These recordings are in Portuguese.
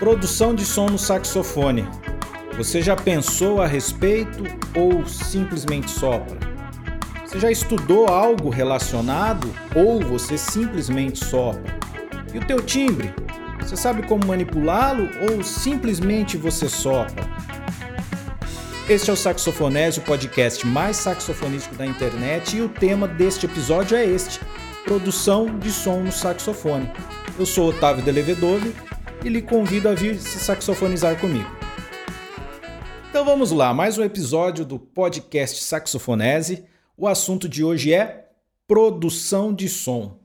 Produção de som no saxofone. Você já pensou a respeito ou simplesmente sopra? Você já estudou algo relacionado ou você simplesmente sopra? E o teu timbre? Você sabe como manipulá-lo ou simplesmente você sopra? Este é o Saxofonésio, o podcast mais saxofonístico da internet, e o tema deste episódio é este: produção de som no saxofone. Eu sou Otávio Delevedove e lhe convido a vir se saxofonizar comigo. Então vamos lá, mais um episódio do podcast Saxofonese. O assunto de hoje é produção de som.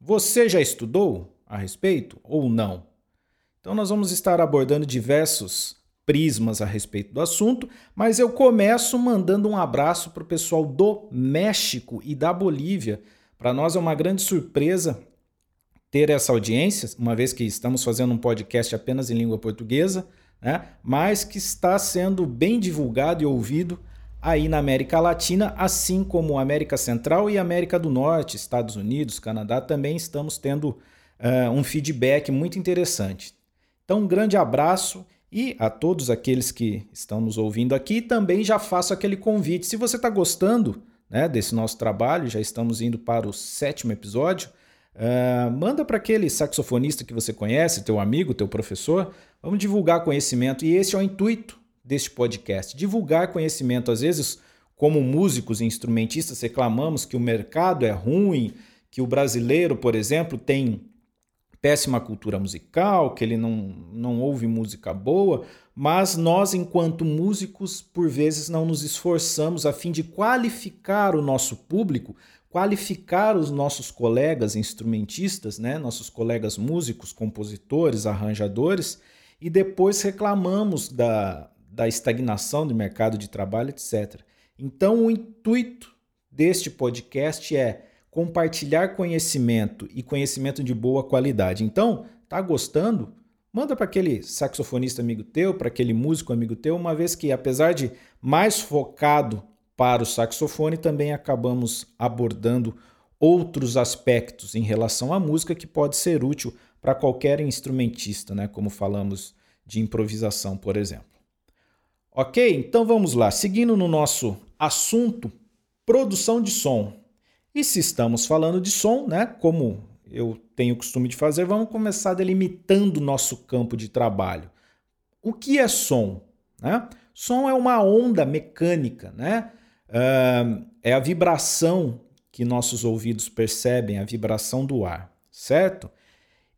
Você já estudou a respeito ou não? Então nós vamos estar abordando diversos prismas a respeito do assunto, mas eu começo mandando um abraço para o pessoal do México e da Bolívia. Para nós é uma grande surpresa ter essa audiência, uma vez que estamos fazendo um podcast apenas em língua portuguesa, né? mas que está sendo bem divulgado e ouvido aí na América Latina, assim como América Central e América do Norte, Estados Unidos, Canadá, também estamos tendo uh, um feedback muito interessante. Então, um grande abraço e a todos aqueles que estão nos ouvindo aqui, também já faço aquele convite. Se você está gostando né, desse nosso trabalho, já estamos indo para o sétimo episódio. Uh, manda para aquele saxofonista que você conhece, teu amigo, teu professor. Vamos divulgar conhecimento e esse é o intuito deste podcast: divulgar conhecimento. Às vezes, como músicos e instrumentistas, reclamamos que o mercado é ruim, que o brasileiro, por exemplo, tem péssima cultura musical, que ele não, não ouve música boa, mas nós, enquanto músicos, por vezes não nos esforçamos a fim de qualificar o nosso público qualificar os nossos colegas instrumentistas, né, nossos colegas músicos, compositores, arranjadores, e depois reclamamos da, da estagnação do mercado de trabalho, etc. Então, o intuito deste podcast é compartilhar conhecimento e conhecimento de boa qualidade. Então, tá gostando? Manda para aquele saxofonista amigo teu, para aquele músico amigo teu, uma vez que apesar de mais focado para o saxofone, também acabamos abordando outros aspectos em relação à música que pode ser útil para qualquer instrumentista, né? como falamos de improvisação, por exemplo. Ok? Então vamos lá. Seguindo no nosso assunto, produção de som. E se estamos falando de som, né? como eu tenho o costume de fazer, vamos começar delimitando o nosso campo de trabalho. O que é som? Né? Som é uma onda mecânica, né? É a vibração que nossos ouvidos percebem, a vibração do ar, certo?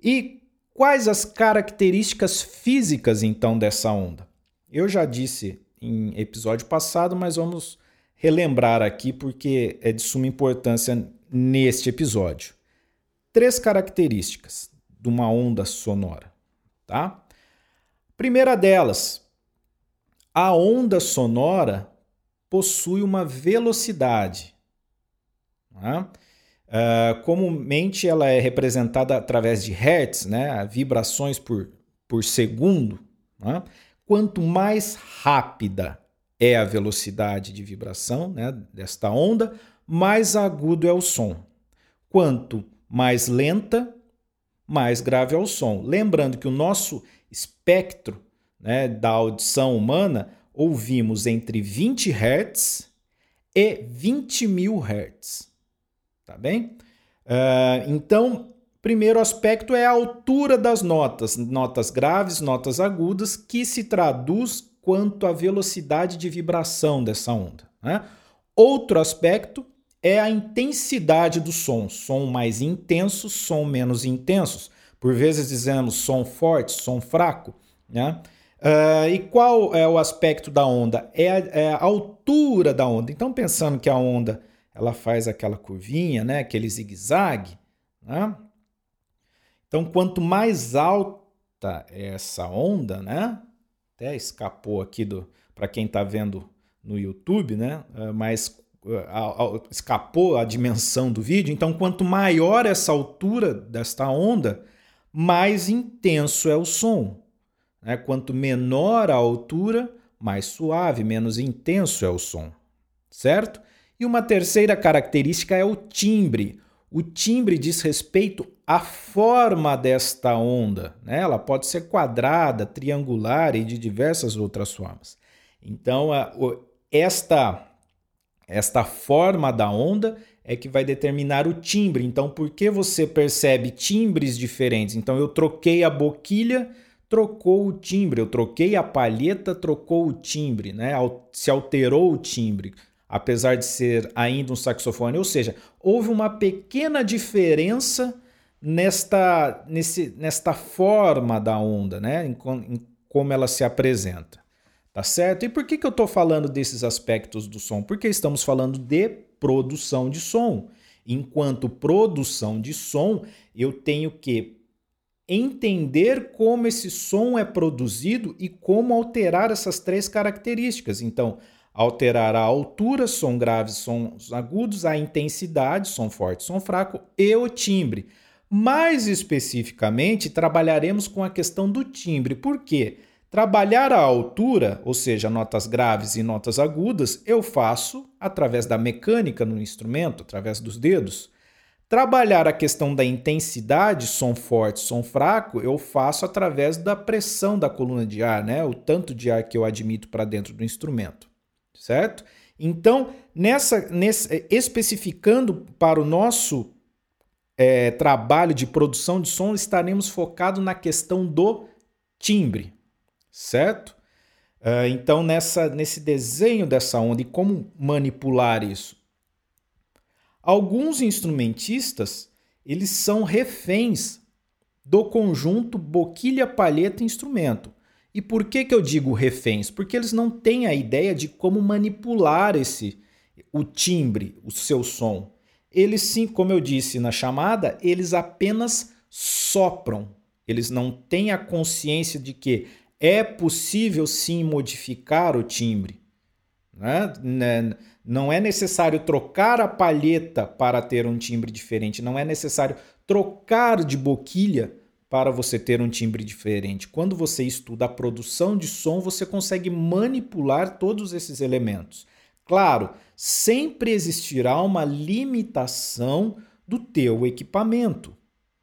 E quais as características físicas então dessa onda? Eu já disse em episódio passado, mas vamos relembrar aqui porque é de suma importância neste episódio. Três características de uma onda sonora, tá? Primeira delas, a onda sonora possui uma velocidade. Uh, comumente ela é representada através de hertz, né? vibrações por, por segundo. Né? Quanto mais rápida é a velocidade de vibração né, desta onda, mais agudo é o som. Quanto mais lenta, mais grave é o som. Lembrando que o nosso espectro né, da audição humana ouvimos entre 20 Hz e 20 mil Hz. Tá bem? Uh, então, primeiro aspecto é a altura das notas, notas graves, notas agudas, que se traduz quanto à velocidade de vibração dessa onda. Né? Outro aspecto é a intensidade do som, som mais intenso, som menos intenso. Por vezes dizemos som forte, som fraco. Né? Uh, e qual é o aspecto da onda? É a, é a, altura da onda. Então, pensando que a onda ela faz aquela curvinha, né? aquele zigue-zague. Né? Então, quanto mais alta é essa onda, né? até escapou aqui do para quem está vendo no YouTube, né? Uh, mas uh, escapou a dimensão do vídeo. Então, quanto maior essa altura desta onda, mais intenso é o som. Né? Quanto menor a altura, mais suave, menos intenso é o som, certo? E uma terceira característica é o timbre. o timbre diz respeito à forma desta onda. Né? Ela pode ser quadrada, triangular e de diversas outras formas. Então, esta, esta forma da onda é que vai determinar o timbre. Então, por que você percebe timbres diferentes? Então, eu troquei a boquilha, trocou o timbre. Eu troquei a palheta, trocou o timbre, né? Se alterou o timbre apesar de ser ainda um saxofone. Ou seja, houve uma pequena diferença nesta, nesse, nesta forma da onda, né? Em, em como ela se apresenta. Tá certo? E por que, que eu estou falando desses aspectos do som? Porque estamos falando de produção de som. Enquanto produção de som, eu tenho que entender como esse som é produzido e como alterar essas três características. Então, alterar a altura, som grave, sons agudos, a intensidade, som forte, som fraco e o timbre. Mais especificamente, trabalharemos com a questão do timbre. Por quê? Trabalhar a altura, ou seja, notas graves e notas agudas, eu faço através da mecânica no instrumento, através dos dedos. Trabalhar a questão da intensidade, som forte, som fraco, eu faço através da pressão da coluna de ar, né? o tanto de ar que eu admito para dentro do instrumento certo? Então, nessa, nesse, especificando para o nosso é, trabalho de produção de som, estaremos focados na questão do timbre, certo? Uh, então, nessa, nesse desenho dessa onda e como manipular isso. Alguns instrumentistas eles são reféns do conjunto boquilha, palheta e instrumento. E por que, que eu digo reféns? Porque eles não têm a ideia de como manipular esse o timbre, o seu som. Eles sim, como eu disse na chamada, eles apenas sopram. Eles não têm a consciência de que é possível sim modificar o timbre. Né? Não é necessário trocar a palheta para ter um timbre diferente, não é necessário trocar de boquilha para você ter um timbre diferente. Quando você estuda a produção de som, você consegue manipular todos esses elementos. Claro, sempre existirá uma limitação do teu equipamento.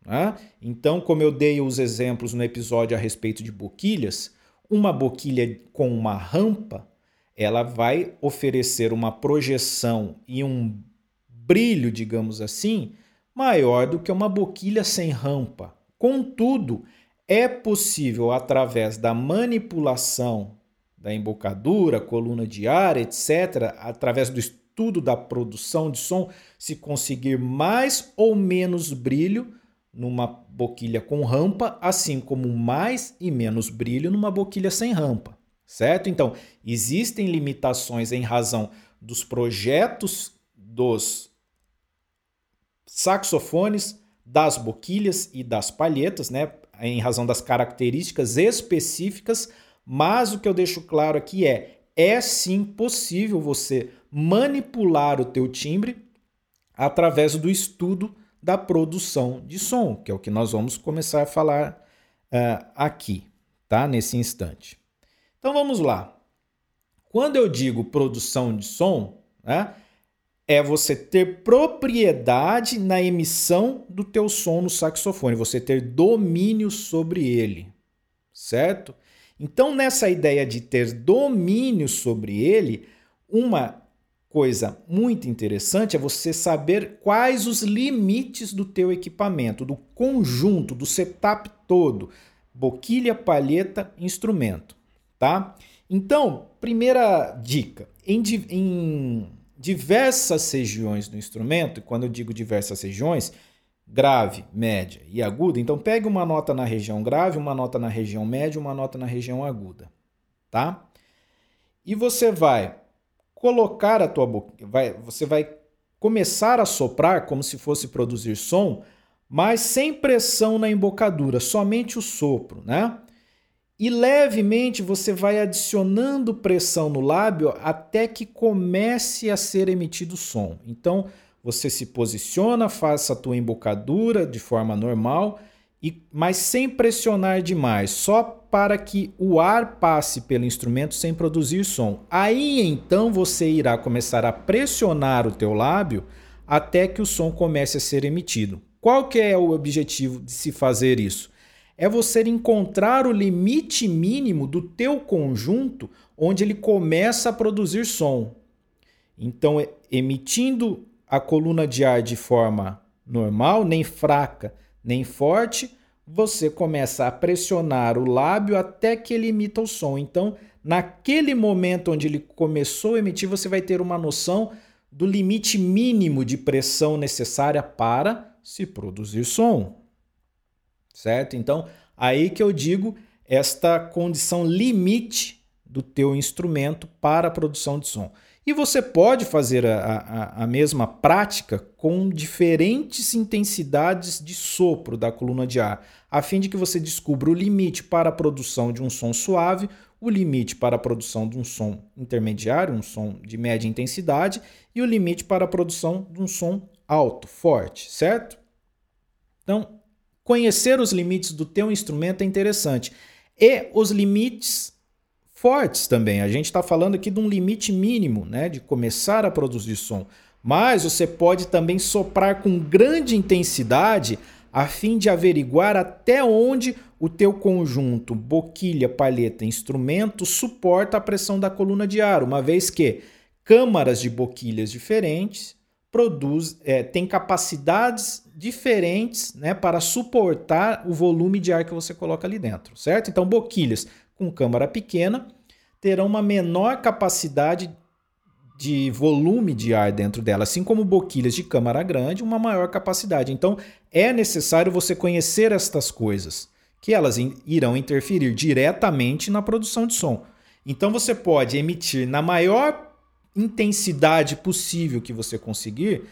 Né? Então, como eu dei os exemplos no episódio a respeito de boquilhas, uma boquilha com uma rampa, ela vai oferecer uma projeção e um brilho, digamos assim, maior do que uma boquilha sem rampa. Contudo, é possível, através da manipulação da embocadura, coluna de ar, etc., através do estudo da produção de som, se conseguir mais ou menos brilho numa boquilha com rampa, assim como mais e menos brilho numa boquilha sem rampa, certo? Então, existem limitações em razão dos projetos dos saxofones, das boquilhas e das palhetas, né, em razão das características específicas, mas o que eu deixo claro aqui é é sim possível você manipular o teu timbre através do estudo da produção de som, que é o que nós vamos começar a falar uh, aqui, tá? Nesse instante. Então vamos lá. Quando eu digo produção de som, né, é você ter propriedade na emissão do teu som no saxofone, você ter domínio sobre ele, certo? Então, nessa ideia de ter domínio sobre ele, uma coisa muito interessante é você saber quais os limites do teu equipamento, do conjunto, do setup todo, boquilha, palheta, instrumento, tá? Então, primeira dica, em, em diversas regiões do instrumento, e quando eu digo diversas regiões, grave, média e aguda, então pegue uma nota na região grave, uma nota na região média, uma nota na região aguda, tá? E você vai colocar a tua boca, vai, você vai começar a soprar como se fosse produzir som, mas sem pressão na embocadura, somente o sopro, né? E levemente você vai adicionando pressão no lábio até que comece a ser emitido som. Então você se posiciona, faça a tua embocadura de forma normal, e, mas sem pressionar demais, só para que o ar passe pelo instrumento sem produzir som. Aí então você irá começar a pressionar o teu lábio até que o som comece a ser emitido. Qual que é o objetivo de se fazer isso? É você encontrar o limite mínimo do teu conjunto onde ele começa a produzir som. Então, emitindo a coluna de ar de forma normal, nem fraca, nem forte, você começa a pressionar o lábio até que ele emita o som. Então, naquele momento onde ele começou a emitir, você vai ter uma noção do limite mínimo de pressão necessária para se produzir som. Certo? Então, aí que eu digo esta condição limite do teu instrumento para a produção de som. E você pode fazer a, a, a, mesma prática com diferentes intensidades de sopro da coluna de ar, a fim de que você descubra o limite para a produção de um som suave, o limite para a produção de um som intermediário, um som de média intensidade, e o limite para a produção de um som alto, forte, certo? Então, conhecer os limites do teu instrumento é interessante. E os limites fortes também. A gente está falando aqui de um limite mínimo, né, de começar a produzir som. Mas você pode também soprar com grande intensidade a fim de averiguar até onde o teu conjunto boquilha, palheta, instrumento suporta a pressão da coluna de ar, uma vez que câmaras de boquilhas diferentes produz, é, têm capacidades diferentes né, para suportar o volume de ar que você coloca ali dentro, certo? Então, boquilhas com câmara pequena terão uma menor capacidade de volume de ar dentro dela, assim como boquilhas de câmara grande, uma maior capacidade. Então, é necessário você conhecer estas coisas, que elas irão interferir diretamente na produção de som. Então, você pode emitir na maior intensidade possível que você conseguir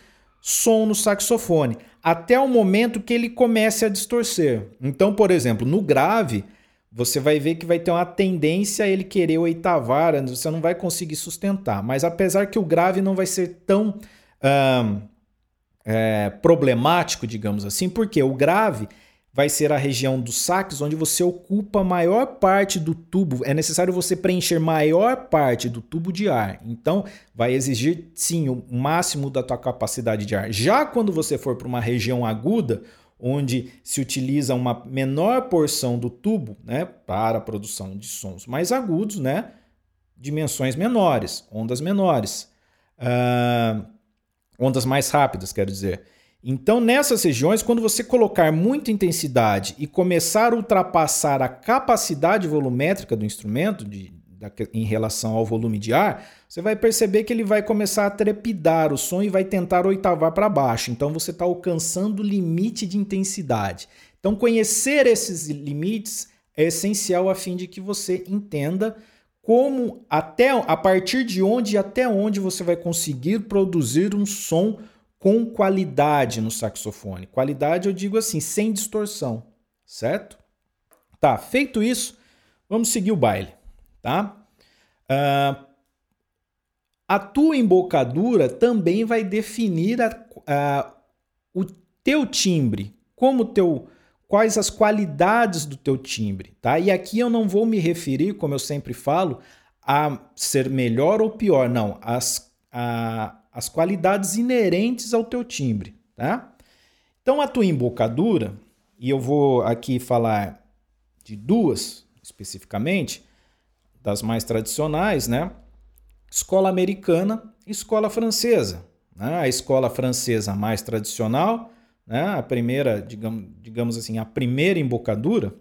som no saxofone, até o momento que ele comece a distorcer. Então, por exemplo, no grave, você vai ver que vai ter uma tendência a ele querer oitavar, você não vai conseguir sustentar. Mas apesar que o grave não vai ser tão é, problemático, digamos assim, porque o grave vai ser a região do sax onde você ocupa maior parte do tubo. É necessário você preencher maior parte do tubo de ar. Então, vai exigir sim o máximo da tua capacidade de ar. Já quando você for para uma região aguda, onde se utiliza uma menor porção do tubo, né, para a produção de sons mais agudos, né, dimensões menores, ondas menores, uh, ondas mais rápidas, quero dizer. Então, nessas regiões, quando você colocar muita intensidade e começar a ultrapassar a capacidade volumétrica do instrumento de, da, em relação ao volume de ar, você vai perceber que ele vai começar a trepidar o som e vai tentar oitavar para baixo. Então, você está alcançando o limite de intensidade. Então, conhecer esses limites é essencial a fim de que você entenda como até a partir de onde e até onde você vai conseguir produzir um som com qualidade no saxofone. Qualidade eu digo assim, sem distorção, certo? Tá, feito isso, vamos seguir o baile, tá? Uh, a tua embocadura também vai definir a, a, o teu timbre, como teu, quais as qualidades do teu timbre, tá? E aqui eu não vou me referir, como eu sempre falo, a ser melhor ou pior, não, as, a, as qualidades inerentes ao teu timbre, tá? Então a tua embocadura, e eu vou aqui falar de duas especificamente, das mais tradicionais, né? Escola americana e escola francesa. Né? A escola francesa mais tradicional, né? a primeira, digamos, digamos assim, a primeira embocadura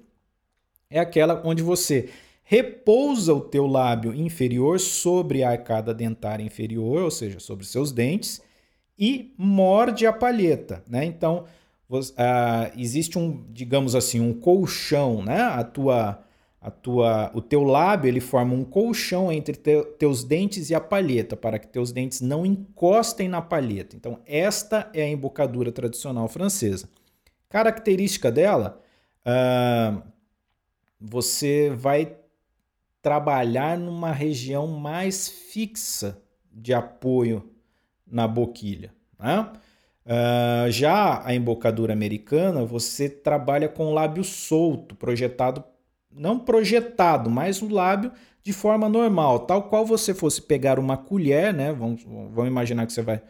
é aquela onde você repousa o teu lábio inferior sobre a arcada dentária inferior, ou seja, sobre seus dentes, e morde a palheta, né? Então, uh, existe um, digamos assim, um colchão, né? A tua, a tua, o teu lábio ele forma um colchão entre te, teus dentes e a palheta, para que teus dentes não encostem na palheta. Então, esta é a embocadura tradicional francesa. Característica dela, uh, você vai trabalhar numa região mais fixa de apoio na boquilha. Né? Uh, já a embocadura americana, você trabalha com lábio solto, projetado, não projetado, mas o lábio de forma normal, tal qual você fosse pegar uma colher, né? Vamos, vamos imaginar que você vai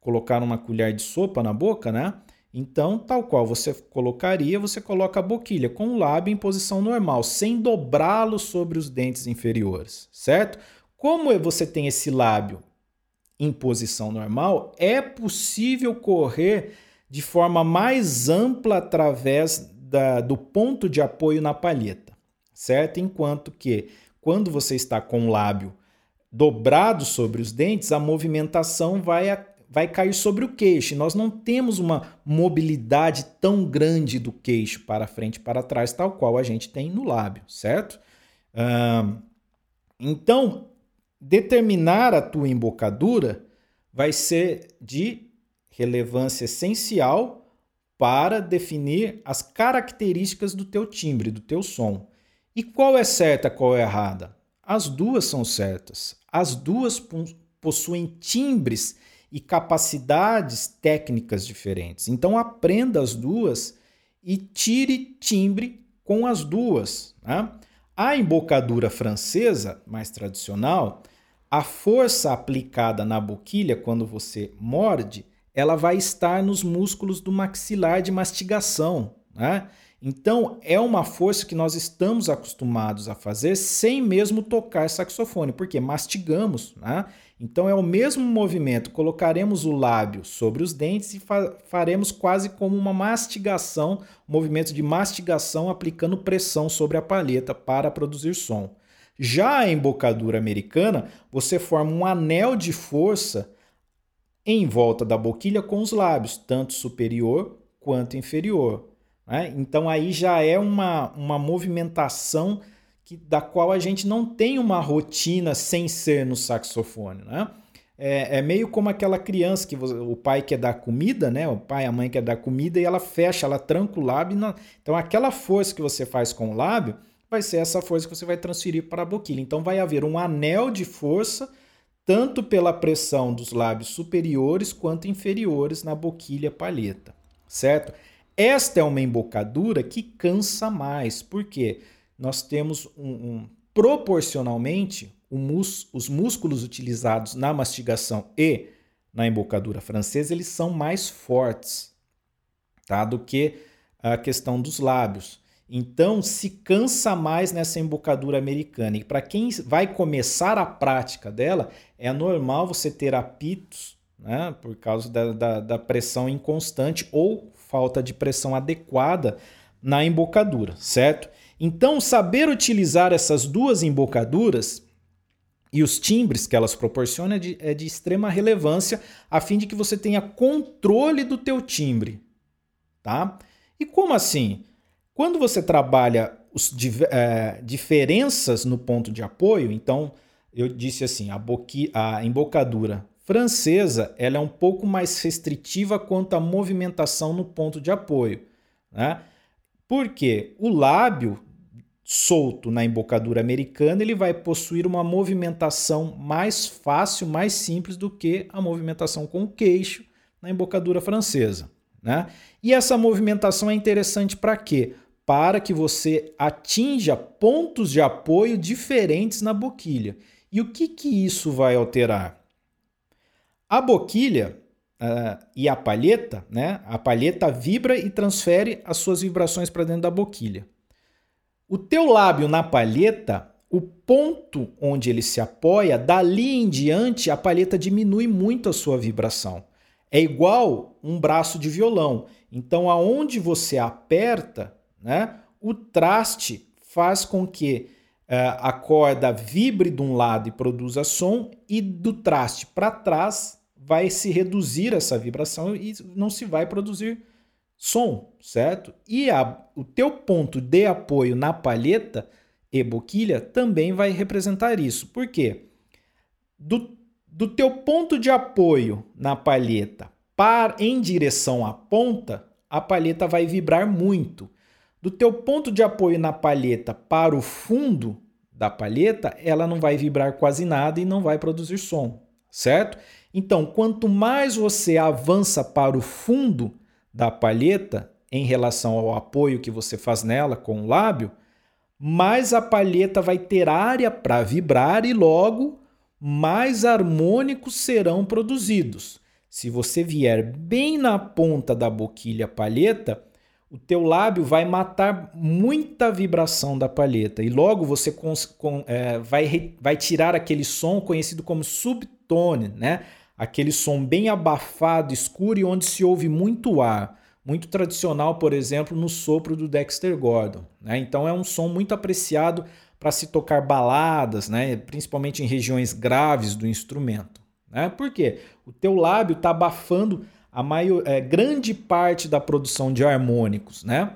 colocar uma colher de sopa na boca, né? Então, tal qual você colocaria, você coloca a boquilha com o lábio em posição normal, sem dobrá-lo sobre os dentes inferiores, certo? Como você tem esse lábio em posição normal, é possível correr de forma mais ampla através da, do ponto de apoio na palheta, certo? Enquanto que quando você está com o lábio dobrado sobre os dentes, a movimentação vai vai cair sobre o queixo. Nós não temos uma mobilidade tão grande do queixo para frente e para trás, tal qual a gente tem no lábio, certo? então, determinar a tua embocadura vai ser de relevância essencial para definir as características do teu timbre, do teu som. E qual é certa, qual é errada? As duas são certas. As duas possuem timbres e capacidades técnicas diferentes. Então aprenda as duas e tire timbre com as duas. Né? A embocadura francesa, mais tradicional, a força aplicada na boquilha quando você morde, ela vai estar nos músculos do maxilar de mastigação. Né? Então, é uma força que nós estamos acostumados a fazer sem mesmo tocar saxofone, porque mastigamos, né? Então, é o mesmo movimento. Colocaremos o lábio sobre os dentes e fa faremos quase como uma mastigação, um movimento de mastigação aplicando pressão sobre a palheta para produzir som. Já a embocadura americana, você forma um anel de força em volta da boquilha com os lábios, tanto superior quanto inferior. Né? Então aí já é uma, uma movimentação que, da qual a gente não tem uma rotina sem ser no saxofone. Né? É, é, meio como aquela criança que você, o pai quer dar comida, né? O pai, a mãe quer dar comida e ela fecha, ela tranca o lábio. Então aquela força que você faz com o lábio vai ser essa força que você vai transferir para a boquilha. Então vai haver um anel de força tanto pela pressão dos lábios superiores quanto inferiores na boquilha palheta, certo? Esta é uma embocadura que cansa mais, porque nós temos um, um proporcionalmente mus, os músculos utilizados na mastigação e na embocadura francesa eles são mais fortes, tá? Do que a questão dos lábios. Então se cansa mais nessa embocadura americana. E para quem vai começar a prática dela, é normal você ter apitos, né? Por causa da, da, da pressão inconstante ou falta de pressão adequada na embocadura, certo? Então, saber utilizar essas duas embocaduras e os timbres que elas proporcionam é de, é de, extrema relevância a fim de que você tenha controle do teu timbre, tá? E como assim? Quando você trabalha os é, diferenças no ponto de apoio, então eu disse assim, a, a embocadura francesa ela é um pouco mais restritiva quanto à movimentação no ponto de apoio. Né? Porque o lábio solto na embocadura americana ele vai possuir uma movimentação mais fácil, mais simples do que a movimentação com o queixo na embocadura francesa. Né? E essa movimentação é interessante para quê? Para que você atinja pontos de apoio diferentes na boquilha. E o que, que isso vai alterar? A boquilha uh, e a palheta, né? A palheta vibra e transfere as suas vibrações para dentro da boquilha. O teu lábio na palheta, o ponto onde ele se apoia, dali em diante a palheta diminui muito a sua vibração. É igual um braço de violão. Então, aonde você aperta, né, o traste faz com que uh, a corda vibre de um lado e produza som, e do traste para trás vai se reduzir essa vibração e não se vai produzir som, certo? E a, o teu ponto de apoio na palheta e boquilha também vai representar isso. Por quê? Do, do teu ponto de apoio na palheta para em direção à ponta, a palheta vai vibrar muito. Do teu ponto de apoio na palheta para o fundo da palheta, ela não vai vibrar quase nada e não vai produzir som, certo? Então, quanto mais você avança para o fundo da palheta em relação ao apoio que você faz nela com o lábio, mais a palheta vai ter área para vibrar e logo mais harmônicos serão produzidos. se você vier bem na ponta da boquilha palheta, o teu lábio vai matar muita vibração da palheta e logo você com, é, vai, vai tirar aquele som conhecido como subtone, né? Aquele som bem abafado, escuro e onde se ouve muito ar. Muito tradicional, por exemplo, no sopro do Dexter Gordon. Né? Então é um som muito apreciado para se tocar baladas, né? principalmente em regiões graves do instrumento. Né? Por quê? O teu lábio está abafando a maior, é, grande parte da produção de harmônicos. Né?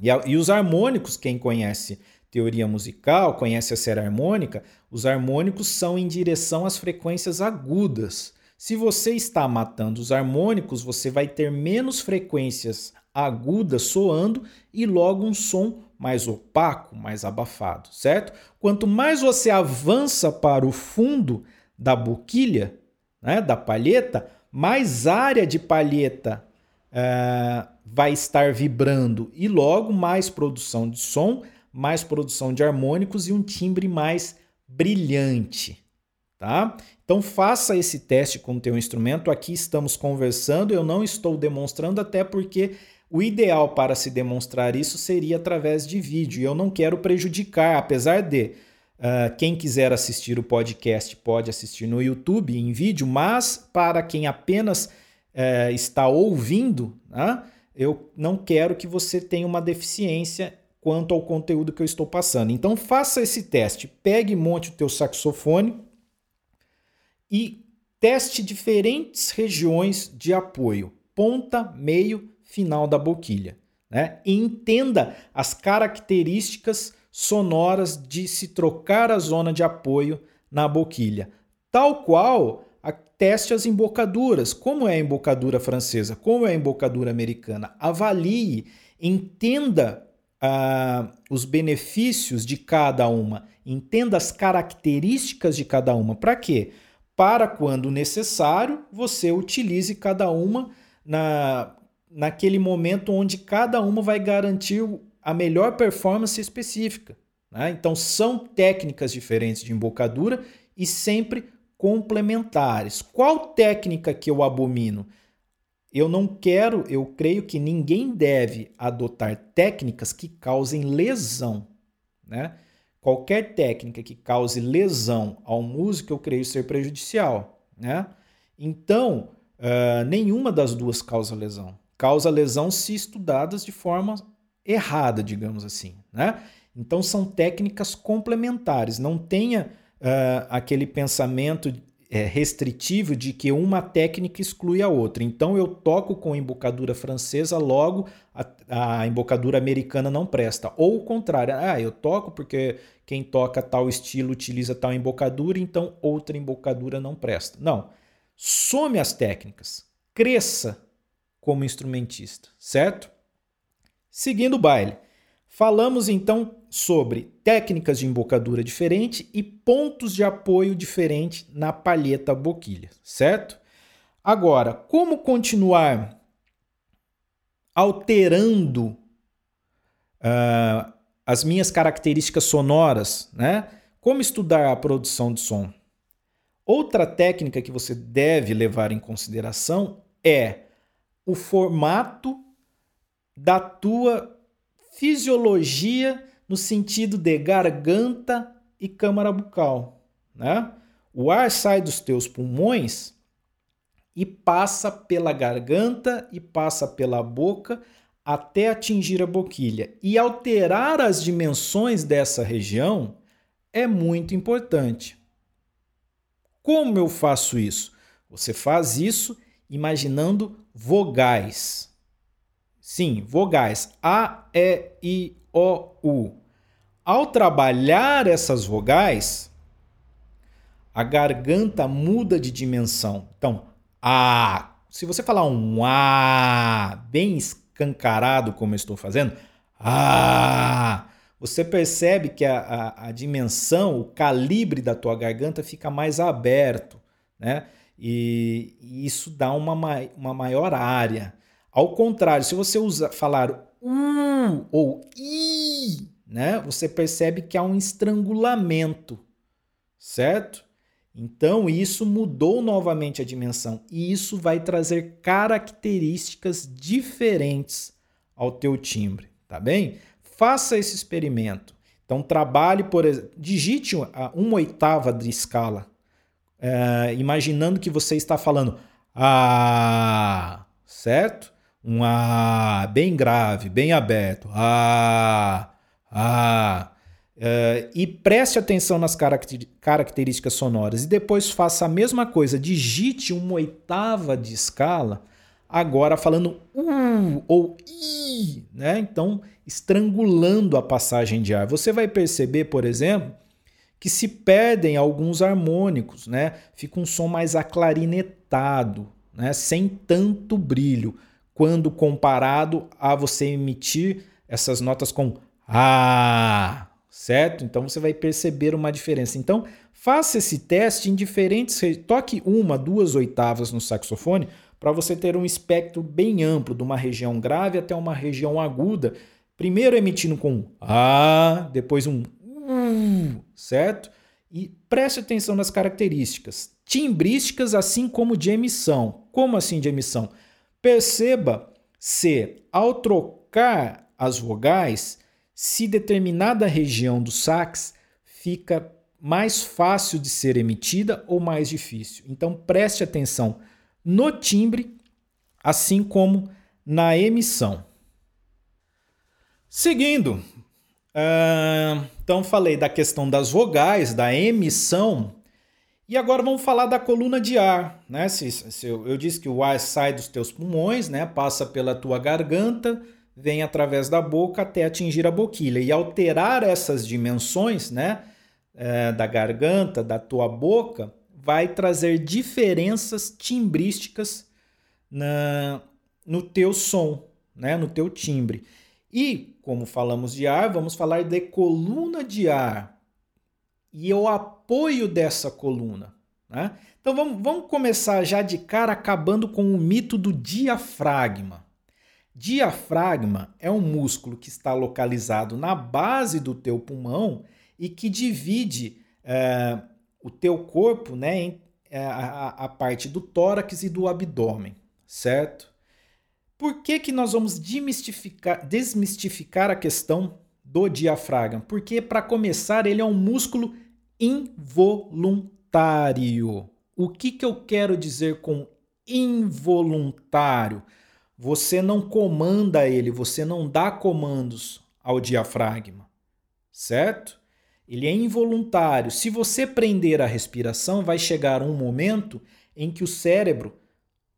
E, a, e os harmônicos, quem conhece teoria musical, conhece a série harmônica, os harmônicos são em direção às frequências agudas. Se você está matando os harmônicos, você vai ter menos frequências agudas soando e logo um som mais opaco, mais abafado, certo? Quanto mais você avança para o fundo da boquilha, né, da palheta, mais área de palheta uh, vai estar vibrando e logo mais produção de som, mais produção de harmônicos e um timbre mais brilhante, tá? Então faça esse teste com o teu instrumento. Aqui estamos conversando, eu não estou demonstrando até porque o ideal para se demonstrar isso seria através de vídeo. E eu não quero prejudicar, apesar de uh, quem quiser assistir o podcast pode assistir no YouTube em vídeo, mas para quem apenas uh, está ouvindo, uh, eu não quero que você tenha uma deficiência quanto ao conteúdo que eu estou passando. Então faça esse teste. Pegue e monte o teu saxofone e teste diferentes regiões de apoio, ponta, meio final da boquilha. Né? E entenda as características sonoras de se trocar a zona de apoio na boquilha, tal qual a teste as embocaduras. Como é a embocadura francesa? Como é a embocadura americana? Avalie, entenda ah, os benefícios de cada uma, entenda as características de cada uma. Para quê? Para quando necessário, você utilize cada uma na naquele momento onde cada uma vai garantir a melhor performance específica. Né? Então, são técnicas diferentes de embocadura e sempre complementares. Qual técnica que eu abomino? Eu não quero, eu creio que ninguém deve adotar técnicas que causem lesão. Né? Qualquer técnica que cause lesão ao músico, eu creio ser prejudicial. Né? Então, uh, nenhuma das duas causa lesão causa lesão se estudadas de forma errada, digamos assim. Né? Então são técnicas complementares. Não tenha uh, aquele pensamento restritivo de que uma técnica exclui a outra. Então eu toco com embocadura francesa, logo a, a embocadura americana não presta. Ou o contrário, ah, eu toco porque quem toca tal estilo utiliza tal embocadura, então outra embocadura não presta. Não. Some as técnicas, cresça como instrumentista, certo? Seguindo o baile, falamos então sobre técnicas de embocadura diferente e pontos de apoio diferente na palheta boquilha, certo? Agora, como continuar alterando uh, as minhas características sonoras, né? Como estudar a produção de som? Outra técnica que você deve levar em consideração é o formato da tua fisiologia no sentido de garganta e câmara bucal, né? O ar sai dos teus pulmões e passa pela garganta e passa pela boca até atingir a boquilha. E alterar as dimensões dessa região é muito importante. Como eu faço isso? Você faz isso imaginando vogais. Sim, vogais. A, E, I, O, U. Ao trabalhar essas vogais, a garganta muda de dimensão. Então, A. Se você falar um A bem escancarado, como eu estou fazendo, A. Você percebe que a, a, a dimensão, o calibre da tua garganta fica mais aberto, né? E, isso dá uma, uma maior área. Ao contrário, se você usa, falar um ou i, né, você percebe que há um estrangulamento, certo? Então, isso mudou novamente a dimensão e isso vai trazer características diferentes ao teu timbre, tá bem? Faça esse experimento. Então, trabalhe, por exemplo, digite uma oitava de escala, é, imaginando que você está falando ah, certo? Um ah bem grave, bem aberto. Ah, ah. Uh, e preste atenção nas características sonoras e depois faça a mesma coisa, digite uma oitava de escala, agora falando u ou i, né? Então, estrangulando a passagem de ar. Você vai perceber, por exemplo, que se perdem alguns harmônicos, né? Fica um som mais aclarinetado, né? Sem tanto brilho, quando comparado a você emitir essas notas com a certo? Então você vai perceber uma diferença. Então, faça esse teste em diferentes. Toque uma, duas oitavas no saxofone para você ter um espectro bem amplo, de uma região grave até uma região aguda. Primeiro emitindo com A, depois um certo? E preste atenção nas características timbrísticas, assim como de emissão. Como assim de emissão? Perceba se, ao trocar as vogais, se determinada região do sax fica mais fácil de ser emitida ou mais difícil. Então preste atenção no timbre, assim como na emissão. Seguindo, uh, então falei da questão das vogais, da emissão, e agora vamos falar da coluna de ar. Né? Se, se eu, eu, disse que o ar sai dos teus pulmões, né? passa pela tua garganta, vem através da boca até atingir a boquilha. E alterar essas dimensões né, é, da garganta, da tua boca, vai trazer diferenças timbrísticas na, no teu som, né, no teu timbre. E, como falamos de ar, vamos falar de coluna de ar e o apoio dessa coluna. Né? Então vamos, vamos começar já de cara acabando com o mito do diafragma. Diafragma é um músculo que está localizado na base do teu pulmão e que divide é, o teu corpo né, em, é, a, a, parte do tórax e do abdômen, certo? Por que, que nós vamos desmistificar a questão do diafragma? Porque, para começar, ele é um músculo involuntário. O que, que eu quero dizer com involuntário? Você não comanda ele, você não dá comandos ao diafragma, certo? Ele é involuntário. Se você prender a respiração, vai chegar um momento em que o cérebro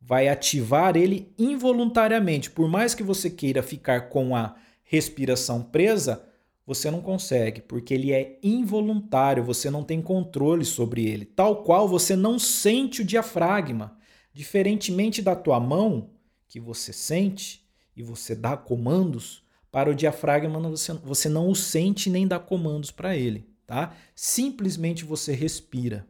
vai ativar ele involuntariamente. Por mais que você queira ficar com a respiração presa, você não consegue, porque ele é involuntário, você não tem controle sobre ele. Tal qual você não sente o diafragma. Diferentemente da tua mão, que você sente e você dá comandos, para o diafragma você, você não o sente nem dá comandos para ele, tá? Simplesmente você respira.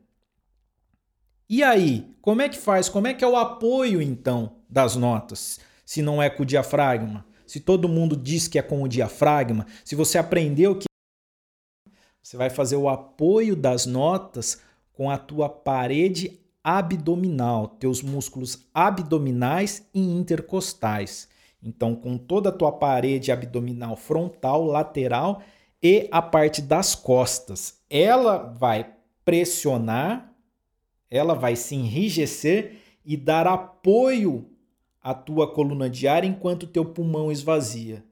E aí, como é que faz? Como é que é o apoio então das notas? Se não é com o diafragma, se todo mundo diz que é com o diafragma, se você aprendeu que você vai fazer o apoio das notas com a tua parede abdominal, teus músculos abdominais e intercostais. Então, com toda a tua parede abdominal frontal, lateral e a parte das costas, ela vai pressionar, ela vai se enrijecer e dar apoio à tua coluna de ar enquanto teu pulmão esvazia,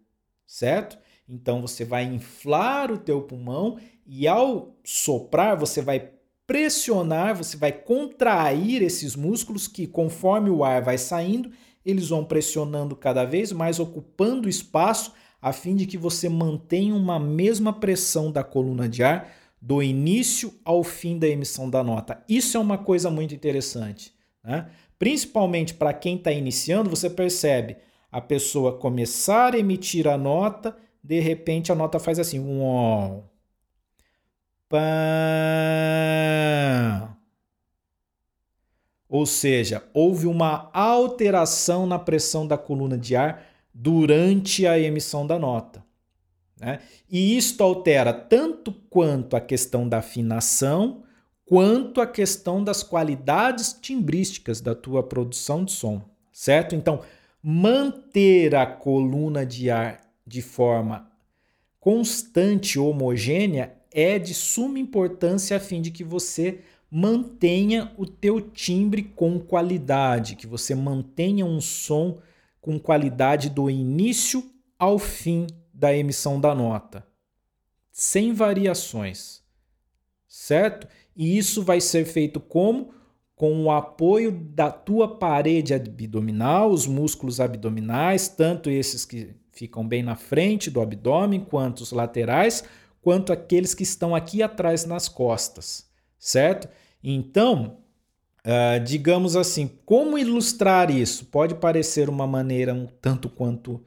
certo? Então você vai inflar o teu pulmão e ao soprar você vai pressionar, você vai contrair esses músculos que, conforme o ar vai saindo, eles vão pressionando cada vez mais, ocupando espaço, a fim de que você mantenha uma mesma pressão da coluna de ar do início ao fim da emissão da nota. Isso é uma coisa muito interessante. Né? Principalmente para quem está iniciando, você percebe a pessoa começar a emitir a nota, de repente a nota faz assim, um Ou seja, houve uma alteração na pressão da coluna de ar durante a emissão da nota. Né? E isto altera tanto quanto a questão da afinação, quanto a questão das qualidades timbrísticas da tua produção de som, certo? Então, manter a coluna de ar de forma constante, homogênea, é de suma importância a fim de que você mantenha o teu timbre com qualidade, que você mantenha um som com qualidade do início ao fim da emissão da nota, sem variações, certo? E isso vai ser feito como? Com o apoio da tua parede abdominal, os músculos abdominais, tanto esses que ficam bem na frente do abdômen, quanto os laterais, quanto aqueles que estão aqui atrás nas costas, certo? Então, uh, digamos assim, como ilustrar isso? Pode parecer uma maneira um tanto quanto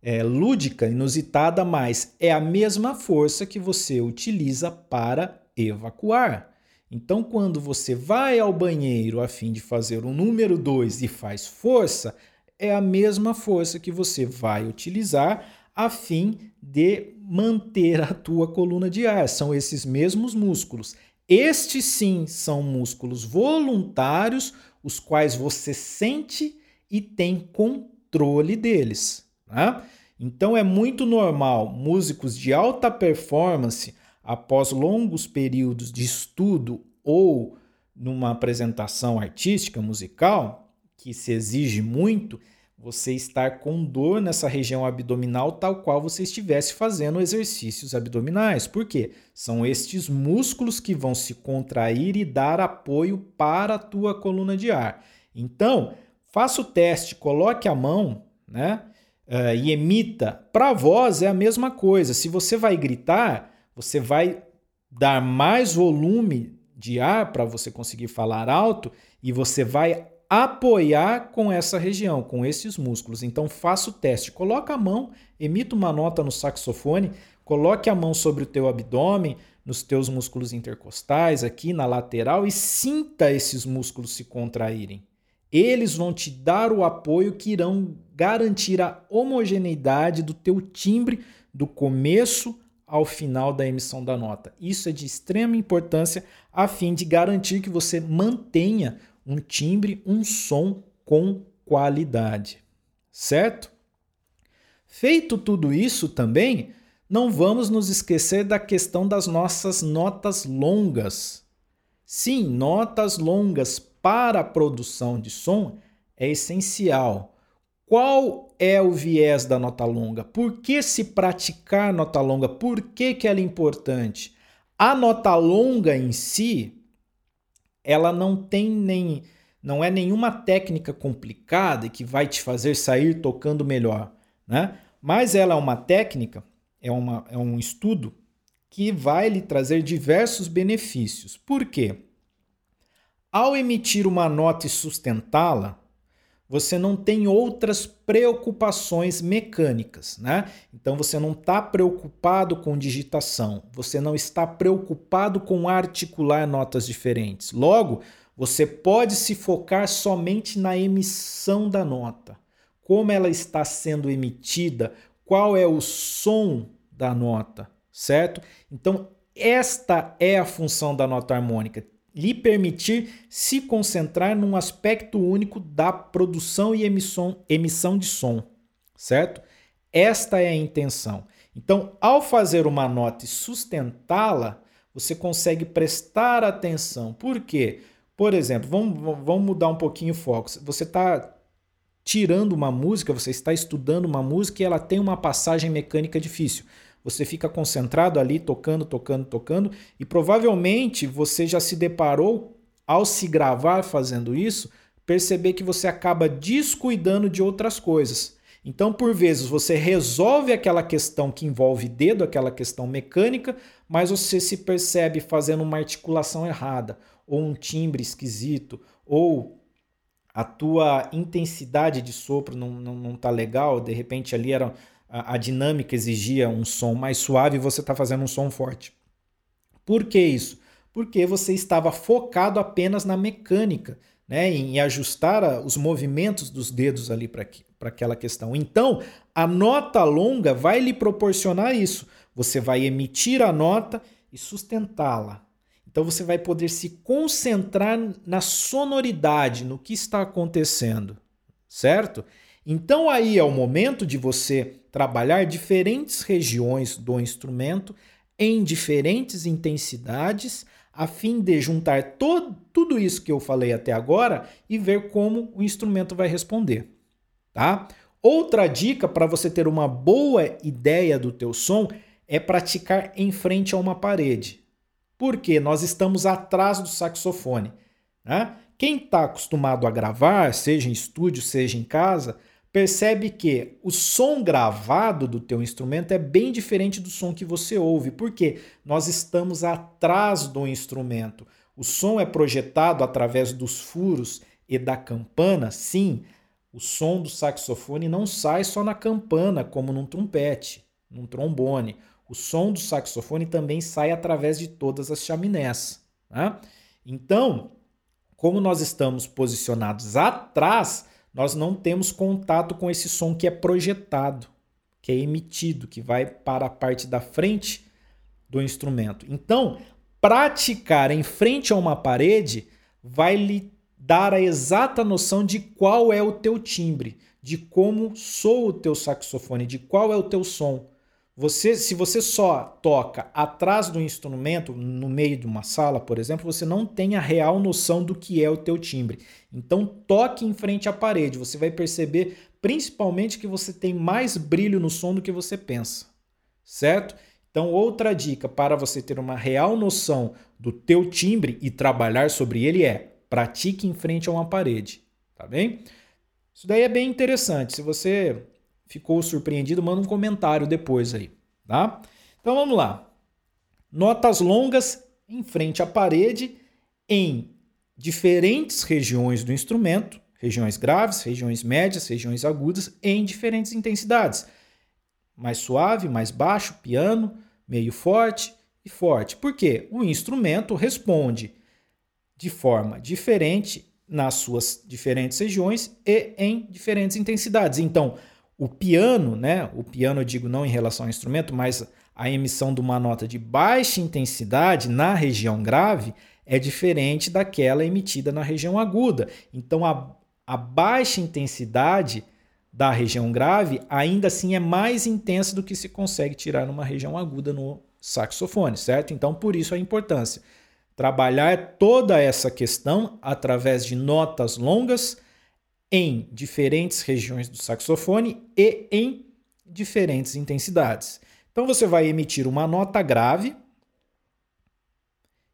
é, lúdica, inusitada, mas é a mesma força que você utiliza para evacuar. Então, quando você vai ao banheiro a fim de fazer o número 2 e faz força, é a mesma força que você vai utilizar a fim de manter a tua coluna de ar. São esses mesmos músculos. Estes sim são músculos voluntários, os quais você sente e tem controle deles. Tá? Então é muito normal músicos de alta performance, após longos períodos de estudo ou numa apresentação artística, musical, que se exige muito, você estar com dor nessa região abdominal, tal qual você estivesse fazendo exercícios abdominais. Por quê? São estes músculos que vão se contrair e dar apoio para a tua coluna de ar. Então, faça o teste, coloque a mão, né? Uh, e emita. Para a voz é a mesma coisa. Se você vai gritar, você vai dar mais volume de ar para você conseguir falar alto e você vai apoiar com essa região, com esses músculos. Então faça o teste, coloca a mão, emita uma nota no saxofone, coloque a mão sobre o teu abdômen, nos teus músculos intercostais, aqui na lateral e sinta esses músculos se contraírem. Eles vão te dar o apoio que irão garantir a homogeneidade do teu timbre do começo ao final da emissão da nota. Isso é de extrema importância a fim de garantir que você mantenha um timbre, um som com qualidade, certo? Feito tudo isso também, não vamos nos esquecer da questão das nossas notas longas. Sim, notas longas para a produção de som é essencial. Qual é o viés da nota longa? Por que se praticar nota longa? Por que, que ela é importante? A nota longa em si, ela não tem nem não é nenhuma técnica complicada que vai te fazer sair tocando melhor, né? Mas ela é uma técnica, é, uma, é um estudo que vai lhe trazer diversos benefícios. Por quê? Ao emitir uma nota e sustentá-la, você não tem outras preocupações mecânicas, né? Então você não está preocupado com digitação, você não está preocupado com articular notas diferentes. Logo, você pode se focar somente na emissão da nota, como ela está sendo emitida, qual é o som da nota, certo? Então, esta é a função da nota harmônica lhe permitir se concentrar num aspecto único da produção e emissão, emissão de som, certo? Esta é a intenção. Então, ao fazer uma nota e sustentá-la, você consegue prestar atenção. Por quê? Por exemplo, vamos, vamos mudar um pouquinho o foco. Você está tirando uma música, você está estudando uma música e ela tem uma passagem mecânica difícil. Você fica concentrado ali, tocando, tocando, tocando, e provavelmente você já se deparou, ao se gravar fazendo isso, perceber que você acaba descuidando de outras coisas. Então, por vezes, você resolve aquela questão que envolve dedo, aquela questão mecânica, mas você se percebe fazendo uma articulação errada, ou um timbre esquisito, ou a tua intensidade de sopro não, não, não tá legal, de repente ali era a, a dinâmica exigia um som mais suave e você está fazendo um som forte. Por que isso? Porque você estava focado apenas na mecânica, né, em ajustar a, os movimentos dos dedos ali para aquela questão. Então, a nota longa vai lhe proporcionar isso. Você vai emitir a nota e sustentá-la. Então você vai poder se concentrar na sonoridade, no que está acontecendo, certo? Então aí é o momento de você trabalhar diferentes regiões do instrumento em diferentes intensidades, a fim de juntar tudo isso que eu falei até agora e ver como o instrumento vai responder, tá? Outra dica para você ter uma boa ideia do teu som é praticar em frente a uma parede. Porque nós estamos atrás do saxofone. Né? Quem está acostumado a gravar, seja em estúdio, seja em casa, percebe que o som gravado do teu instrumento é bem diferente do som que você ouve, porque nós estamos atrás do instrumento. O som é projetado através dos furos e da campana, sim. O som do saxofone não sai só na campana, como num trompete, num trombone. O som do saxofone também sai através de todas as chaminés. Né? Então, como nós estamos posicionados atrás, nós não temos contato com esse som que é projetado, que é emitido, que vai para a parte da frente do instrumento. Então, praticar em frente a uma parede vai lhe dar a exata noção de qual é o teu timbre, de como soa o teu saxofone, de qual é o teu som. Você, se você só toca atrás do instrumento, no meio de uma sala, por exemplo, você não tem a real noção do que é o teu timbre. Então toque em frente à parede, você vai perceber principalmente que você tem mais brilho no som do que você pensa. Certo? Então outra dica para você ter uma real noção do teu timbre e trabalhar sobre ele é: pratique em frente a uma parede, tá bem? Isso daí é bem interessante. Se você ficou surpreendido, manda um comentário depois aí, tá? Então vamos lá. Notas longas em frente à parede em diferentes regiões do instrumento, regiões graves, regiões médias, regiões agudas, em diferentes intensidades. Mais suave, mais baixo, piano, meio forte e forte. Por quê? O instrumento responde de forma diferente nas suas diferentes regiões e em diferentes intensidades. Então, o piano, né? O piano eu digo não em relação ao instrumento, mas a emissão de uma nota de baixa intensidade na região grave é diferente daquela emitida na região aguda. Então a, a baixa intensidade da região grave ainda assim é mais intensa do que se consegue tirar numa região aguda no saxofone, certo? Então por isso a importância trabalhar toda essa questão através de notas longas em diferentes regiões do saxofone e em diferentes intensidades. Então você vai emitir uma nota grave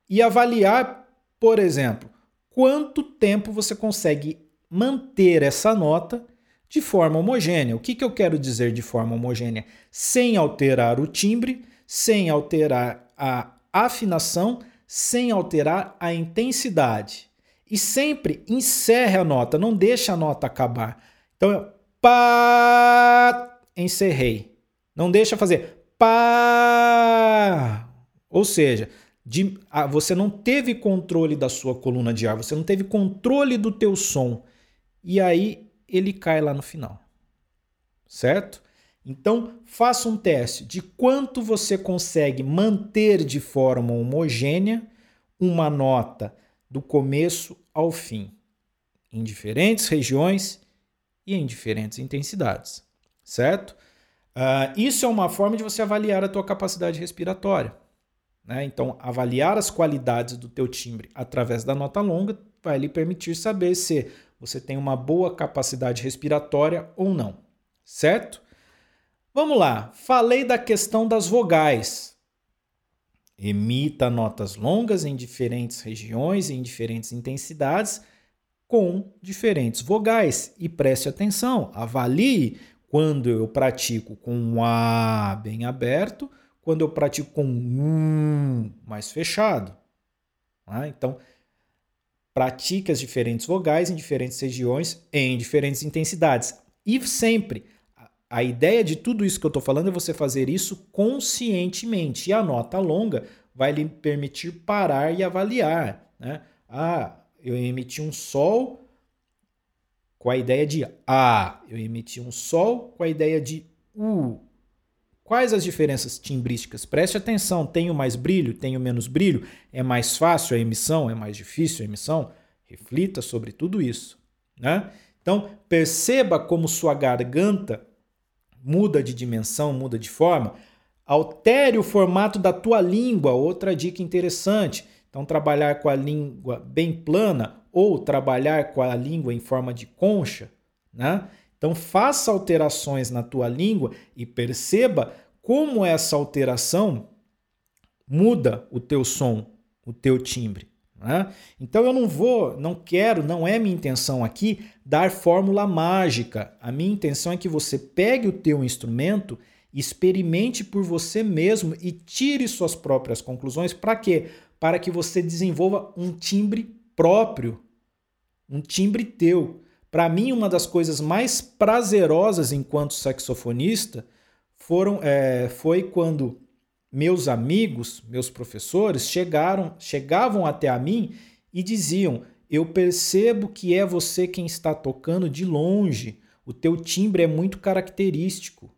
e avaliar, por exemplo, quanto tempo você consegue manter essa nota de forma homogênea. O que, que eu quero dizer de forma homogênea? Sem alterar o timbre, sem alterar a afinação, sem alterar a intensidade. E sempre encerre a nota, não deixe a nota acabar. Então, eu, pá, encerrei. Não deixa fazer pá. Ou seja, de, ah, você não teve controle da sua coluna de ar, você não teve controle do teu som. E aí ele cai lá no final. Certo? Então, faça um teste de quanto você consegue manter de forma homogênea uma nota do começo ao fim, em diferentes regiões e em diferentes intensidades, certo? Uh, isso é uma forma de você avaliar a tua capacidade respiratória. Né? Então, avaliar as qualidades do teu timbre através da nota longa vai lhe permitir saber se você tem uma boa capacidade respiratória ou não, certo? Vamos lá, falei da questão das vogais. Emita notas longas em diferentes regiões e em diferentes intensidades com diferentes vogais e preste atenção, avalie quando eu pratico com um A bem aberto, quando eu pratico com um mais fechado. Tá? Então, pratique as diferentes vogais em diferentes regiões, em diferentes intensidades. E sempre a ideia de tudo isso que eu estou falando é você fazer isso conscientemente. E a nota longa vai lhe permitir parar e avaliar. Né? Ah, eu emiti um sol com a ideia de A. Eu emiti um sol com a ideia de U. Quais as diferenças timbrísticas? Preste atenção: tenho mais brilho, tenho menos brilho? É mais fácil a emissão? É mais difícil a emissão? Reflita sobre tudo isso. Né? Então, perceba como sua garganta muda de dimensão, muda de forma. Altere o formato da tua língua, outra dica interessante. Então, trabalhar com a língua bem plana ou trabalhar com a língua em forma de concha, né? Então, faça alterações na tua língua e perceba como essa alteração muda o teu som, o teu timbre. Né? Então, eu não vou, não quero, não é minha intenção aqui dar fórmula mágica. A minha intenção é que você pegue o teu instrumento Experimente por você mesmo e tire suas próprias conclusões. Para quê? Para que você desenvolva um timbre próprio, um timbre teu. Para mim, uma das coisas mais prazerosas enquanto saxofonista foram, é, foi quando meus amigos, meus professores chegaram, chegavam até a mim e diziam: "Eu percebo que é você quem está tocando de longe. O teu timbre é muito característico.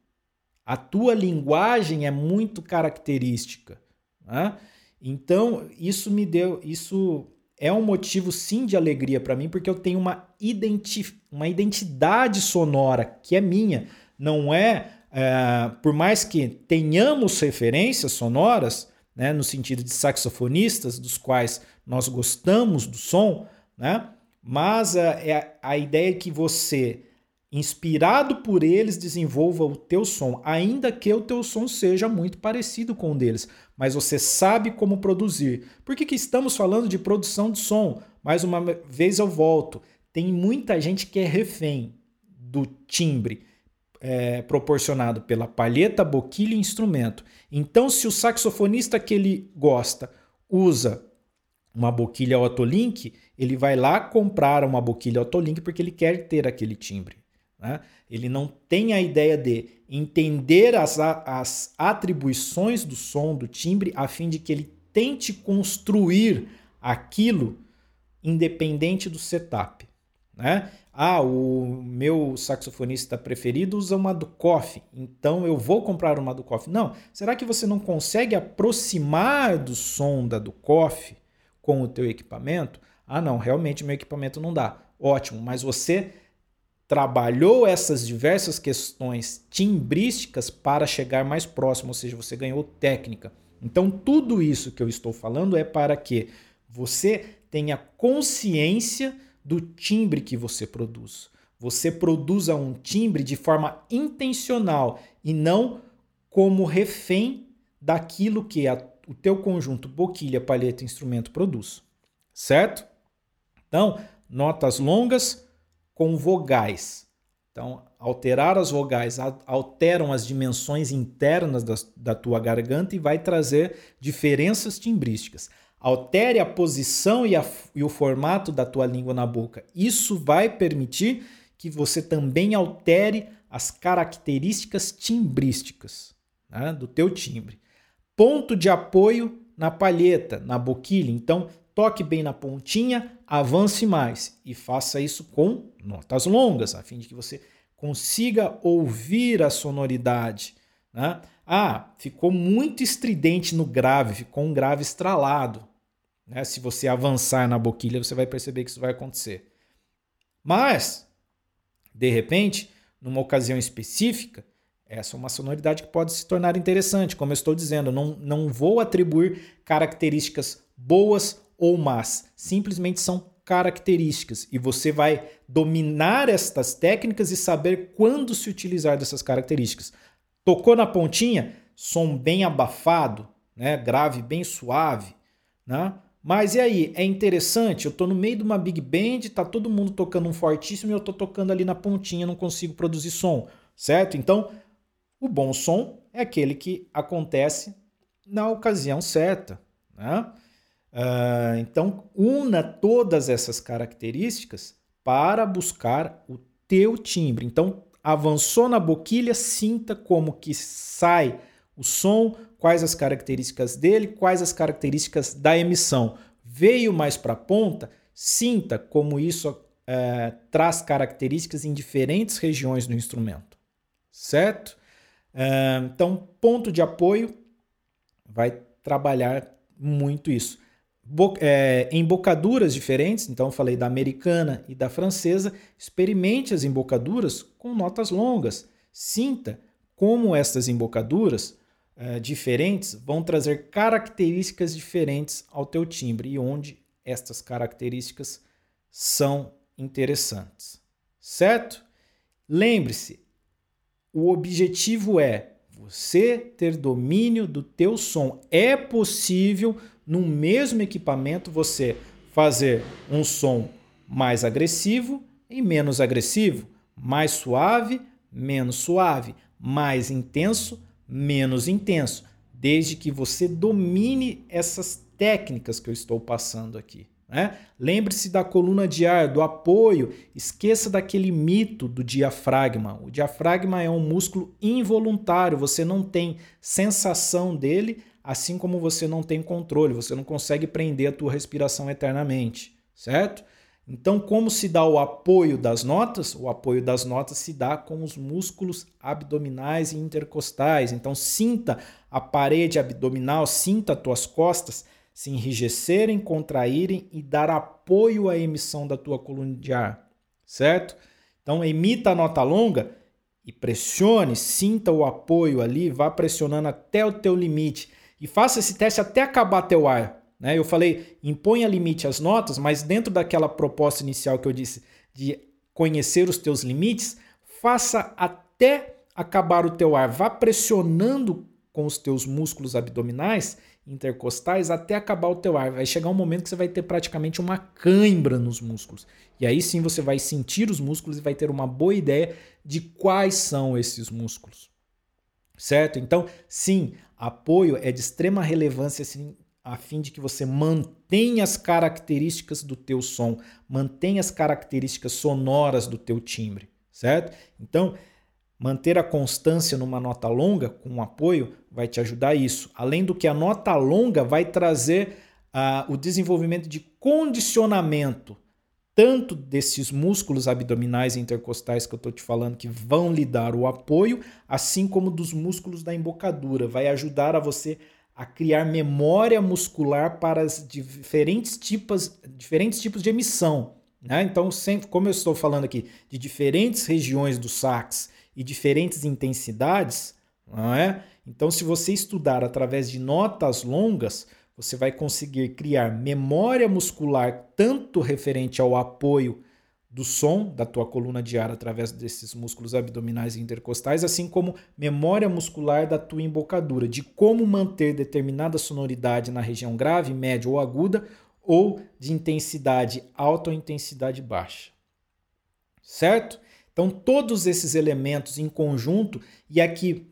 A tua linguagem é muito característica. Né? Então, isso me deu. Isso é um motivo sim de alegria para mim, porque eu tenho uma, identi uma identidade sonora que é minha. Não é, é, por mais que tenhamos referências sonoras, né, no sentido de saxofonistas, dos quais nós gostamos do som, né, mas a, é, a ideia é que você inspirado por eles, desenvolva o teu som, ainda que o teu som seja muito parecido com o deles, mas você sabe como produzir. Por que, que estamos falando de produção de som? Mais uma vez eu volto. Tem muita gente que é refém do timbre é, proporcionado pela palheta, boquilha e instrumento. Então, se o saxofonista que ele gosta usa uma boquilha Otolink, ele vai lá comprar uma boquilha Otolink porque ele quer ter aquele timbre. Né? Ele não tem a ideia de entender as, as atribuições do som, do timbre, a fim de que ele tente construir aquilo independente do setup. Né? Ah, o meu saxofonista preferido usa uma Dukoff, então eu vou comprar uma Dukoff. Não, será que você não consegue aproximar do som da Dukoff com o teu equipamento? Ah, não, realmente meu equipamento não dá. Ótimo, mas você trabalhou essas diversas questões timbrísticas para chegar mais próximo, ou seja, você ganhou técnica. Então, tudo isso que eu estou falando é para que você tenha consciência do timbre que você produz. Você produza um timbre de forma intencional e não como refém daquilo que a, o teu conjunto boquilha, palheta, instrumento produz. Certo? Então, notas longas, com vogais. Então, alterar as vogais alteram as dimensões internas da, da tua garganta e vai trazer diferenças timbrísticas. Altere a posição e, a, e, o formato da tua língua na boca. Isso vai permitir que você também altere as características timbrísticas né, do teu timbre. Ponto de apoio na palheta, na boquilha. Então, toque bem na pontinha, avance mais e faça isso com notas longas, a fim de que você consiga ouvir a sonoridade. Né? Ah, ficou muito estridente no grave, ficou um grave estralado. Né? Se você avançar na boquilha, você vai perceber que isso vai acontecer. Mas, de repente, numa ocasião específica, essa é uma sonoridade que pode se tornar interessante. Como eu estou dizendo, não, não vou atribuir características boas ou más, simplesmente são características e você vai dominar estas técnicas e saber quando se utilizar dessas características. Tocou na pontinha, som bem abafado, né? grave bem suave, né? Mas e aí, é interessante, eu estou no meio de uma big band, tá todo mundo tocando um fortíssimo e eu estou tocando ali na pontinha, não consigo produzir som, certo? Então, o bom som é aquele que acontece na ocasião certa, né? Uh, então, una todas essas características para buscar o teu timbre. Então, avançou na boquilha, sinta como que sai o som, quais as características dele, quais as características da emissão. Veio mais para a ponta, sinta como isso uh, traz características em diferentes regiões do instrumento, certo? Uh, então, ponto de apoio vai trabalhar muito isso. Bo é, embocaduras diferentes, então falei da americana e da francesa, experimente as embocaduras com notas longas. Sinta como estas embocaduras é, diferentes vão trazer características diferentes ao teu timbre e onde estas características são interessantes. Certo? Lembre-se, o objetivo é você ter domínio do teu som. É possível no mesmo equipamento você fazer um som mais agressivo e menos agressivo, mais suave, menos suave, mais intenso, menos intenso, desde que você domine essas técnicas que eu estou passando aqui. Né? Lembre-se da coluna de ar, do apoio, esqueça daquele mito do diafragma. O diafragma é um músculo involuntário, você não tem sensação dele, assim como você não tem controle, você não consegue prender a tua respiração eternamente, certo? Então, como se dá o apoio das notas? O apoio das notas se dá com os músculos abdominais e intercostais. Então, sinta a parede abdominal, sinta as tuas costas se enrijecerem, contraírem e dar apoio à emissão da tua coluna de ar, certo? Então emita a nota longa e pressione, sinta o apoio ali, vá pressionando até o teu limite e faça esse teste até acabar teu ar. Né? Eu falei, imponha limite às notas, mas dentro daquela proposta inicial que eu disse de conhecer os teus limites, faça até acabar o teu ar, vá pressionando com os teus músculos abdominais intercostais até acabar o teu ar. Vai chegar um momento que você vai ter praticamente uma cãibra nos músculos. E aí sim você vai sentir os músculos e vai ter uma boa ideia de quais são esses músculos. Certo? Então, sim, apoio é de extrema relevância assim, a fim de que você mantenha as características do teu som, mantenha as características sonoras do teu timbre, certo? Então, Manter a constância numa nota longa com um apoio vai te ajudar isso. Além do que a nota longa vai trazer uh, o desenvolvimento de condicionamento tanto desses músculos abdominais e intercostais que eu estou te falando que vão lhe dar o apoio, assim como dos músculos da embocadura. Vai ajudar a você a criar memória muscular para diferentes tipos, diferentes tipos de emissão. Né? Então, sempre, como eu estou falando aqui de diferentes regiões do sax e diferentes intensidades, não é? Então, se você estudar através de notas longas, você vai conseguir criar memória muscular tanto referente ao apoio do som da tua coluna de ar através desses músculos abdominais e intercostais, assim como memória muscular da tua embocadura, de como manter determinada sonoridade na região grave, média ou aguda, ou de intensidade alta ou intensidade baixa. Certo? Então, todos esses elementos em conjunto, e aqui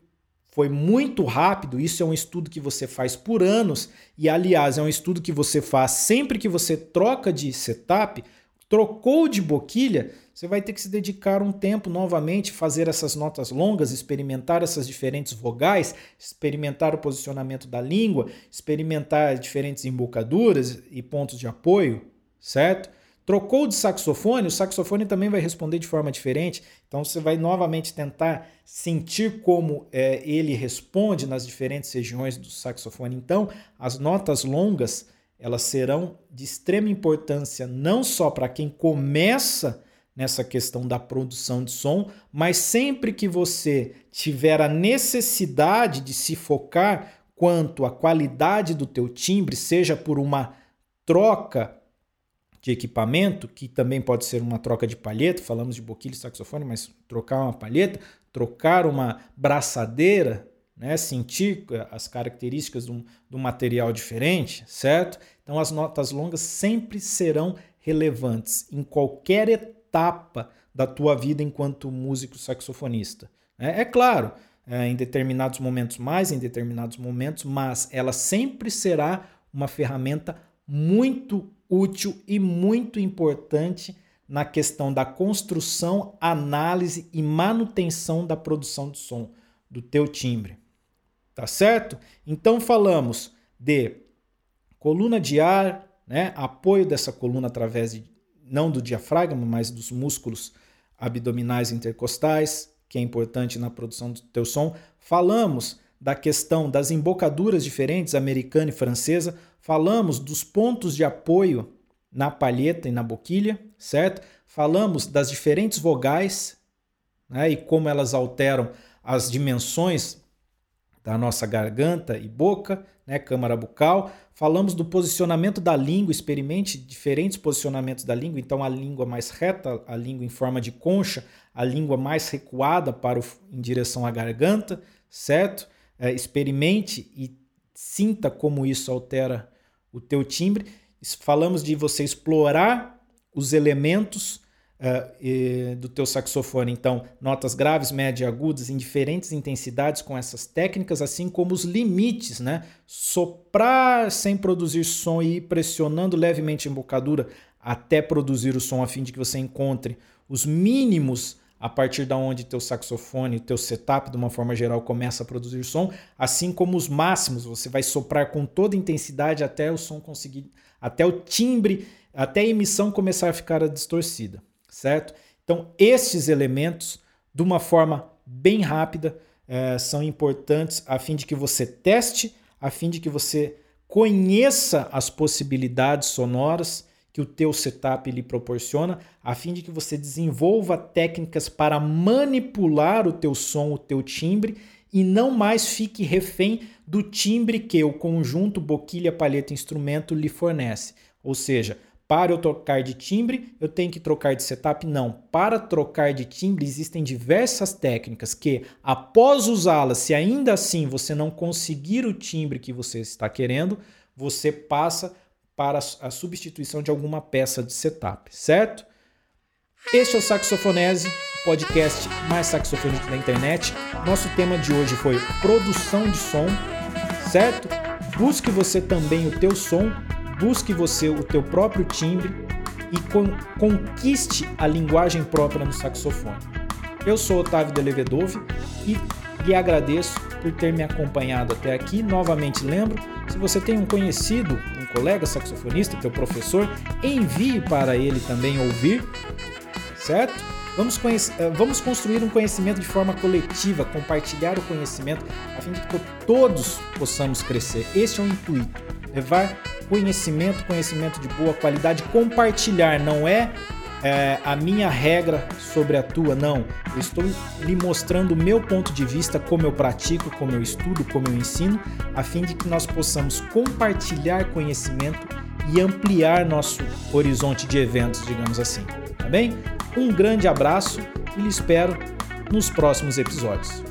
foi muito rápido, isso é um estudo que você faz por anos, e aliás, é um estudo que você faz sempre que você troca de setup, trocou de boquilha, você vai ter que se dedicar um tempo novamente, fazer essas notas longas, experimentar essas diferentes vogais, experimentar o posicionamento da língua, experimentar diferentes embocaduras e pontos de apoio, certo? Trocou de saxofone, o saxofone também vai responder de forma diferente. Então você vai novamente tentar sentir como é, ele responde nas diferentes regiões do saxofone. Então, as notas longas elas serão de extrema importância não só para quem começa nessa questão da produção de som, mas sempre que você tiver a necessidade de se focar quanto à qualidade do teu timbre, seja por uma troca de equipamento, que também pode ser uma troca de palheta, falamos de boquilha e saxofone, mas trocar uma palheta, trocar uma braçadeira, né, sentir as características de um material diferente, certo? Então as notas longas sempre serão relevantes em qualquer etapa da tua vida enquanto músico saxofonista. É, é claro, é, em determinados momentos mais, em determinados momentos, mas ela sempre será uma ferramenta muito útil e muito importante na questão da construção, análise e manutenção da produção de som do teu timbre. Tá certo? Então falamos de coluna de ar, né? apoio dessa coluna através de não do diafragma, mas dos músculos abdominais intercostais, que é importante na produção do teu som. Falamos da questão das embocaduras diferentes, americana e francesa. Falamos dos pontos de apoio na palheta e na boquilha, certo? Falamos das diferentes vogais né, e como elas alteram as dimensões da nossa garganta e boca, né, câmara bucal. Falamos do posicionamento da língua, experimente diferentes posicionamentos da língua, então a língua mais reta, a língua em forma de concha, a língua mais recuada para o, em direção à garganta, certo? É, experimente e sinta como isso altera o teu timbre. Falamos de você explorar os elementos uh, do teu saxofone. Então, notas graves, médias e agudas em diferentes intensidades com essas técnicas, assim como os limites, né? Soprar sem produzir som e ir pressionando levemente a embocadura até produzir o som, a fim de que você encontre os mínimos a partir da onde teu saxofone, teu setup, de uma forma geral, começa a produzir som, assim como os máximos, você vai soprar com toda intensidade até o som conseguir, até o timbre, até a emissão começar a ficar distorcida certo? Então, estes elementos, de uma forma bem rápida, é, são importantes a fim de que você teste, a fim de que você conheça as possibilidades sonoras que o teu setup lhe proporciona, a fim de que você desenvolva técnicas para manipular o teu som, o teu timbre e não mais fique refém do timbre que o conjunto boquilha, palheta, instrumento lhe fornece. Ou seja, para eu trocar de timbre, eu tenho que trocar de setup? Não. Para trocar de timbre, existem diversas técnicas que, após usá-las, se ainda assim você não conseguir o timbre que você está querendo, você passa para a substituição de alguma peça de setup, certo? Este é o Saxofonese, podcast mais saxofonista da internet. Nosso tema de hoje foi produção de som, certo? Busque você também o teu som busque você o teu próprio timbre e conquiste a linguagem própria no saxofone. Eu sou Otávio Delevedove e lhe agradeço por ter me acompanhado até aqui. Novamente lembro, se você tem um conhecido, um colega saxofonista, teu professor, envie para ele também ouvir, certo? Vamos, eh, vamos construir um conhecimento de forma coletiva, compartilhar o conhecimento, a fim de que todos possamos crescer. Este é o intuito, levar conhecimento, conhecimento de boa qualidade, compartilhar não é, é, a minha regra sobre a tua, não. Eu estou lhe mostrando o meu ponto de vista, como eu pratico, como eu estudo, como eu ensino, a fim de que nós possamos compartilhar conhecimento e ampliar nosso horizonte de eventos, digamos assim. Tá bem? Um grande abraço e lhe espero nos próximos episódios.